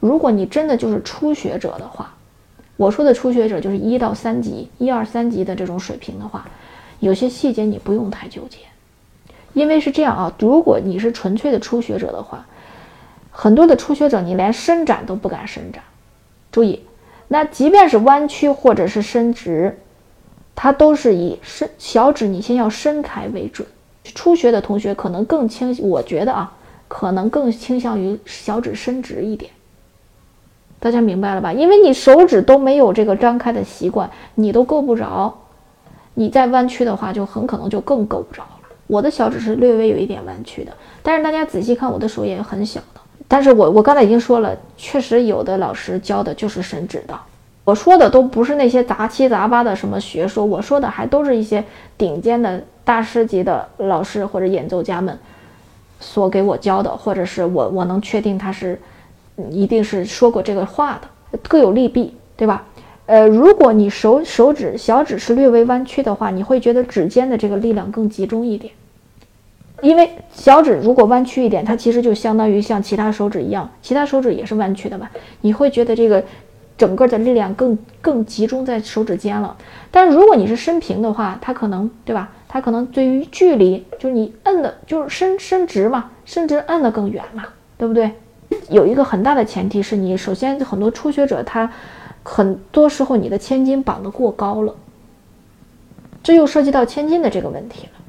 如果你真的就是初学者的话，我说的初学者就是一到三级、一二三级的这种水平的话，有些细节你不用太纠结，因为是这样啊。如果你是纯粹的初学者的话，很多的初学者你连伸展都不敢伸展。注意，那即便是弯曲或者是伸直，它都是以伸小指你先要伸开为准。初学的同学可能更倾，我觉得啊，可能更倾向于小指伸直一点。大家明白了吧？因为你手指都没有这个张开的习惯，你都够不着，你再弯曲的话，就很可能就更够不着了。我的小指是略微有一点弯曲的，但是大家仔细看，我的手也很小的。但是我我刚才已经说了，确实有的老师教的就是伸指的。我说的都不是那些杂七杂八的什么学说，我说的还都是一些顶尖的大师级的老师或者演奏家们所给我教的，或者是我我能确定他是。一定是说过这个话的，各有利弊，对吧？呃，如果你手手指小指是略微弯曲的话，你会觉得指尖的这个力量更集中一点。因为小指如果弯曲一点，它其实就相当于像其他手指一样，其他手指也是弯曲的嘛。你会觉得这个整个的力量更更集中在手指尖了。但如果你是伸平的话，它可能，对吧？它可能对于距离，就是你摁的，就是伸伸直嘛，伸直摁的更远嘛，对不对？有一个很大的前提是你首先很多初学者他很多时候你的千金绑得过高了，这又涉及到千金的这个问题了。